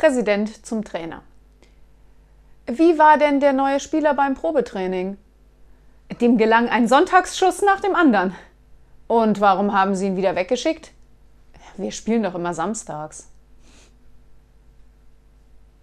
Präsident zum Trainer. Wie war denn der neue Spieler beim Probetraining? Dem gelang ein Sonntagsschuss nach dem anderen. Und warum haben Sie ihn wieder weggeschickt? Wir spielen doch immer samstags.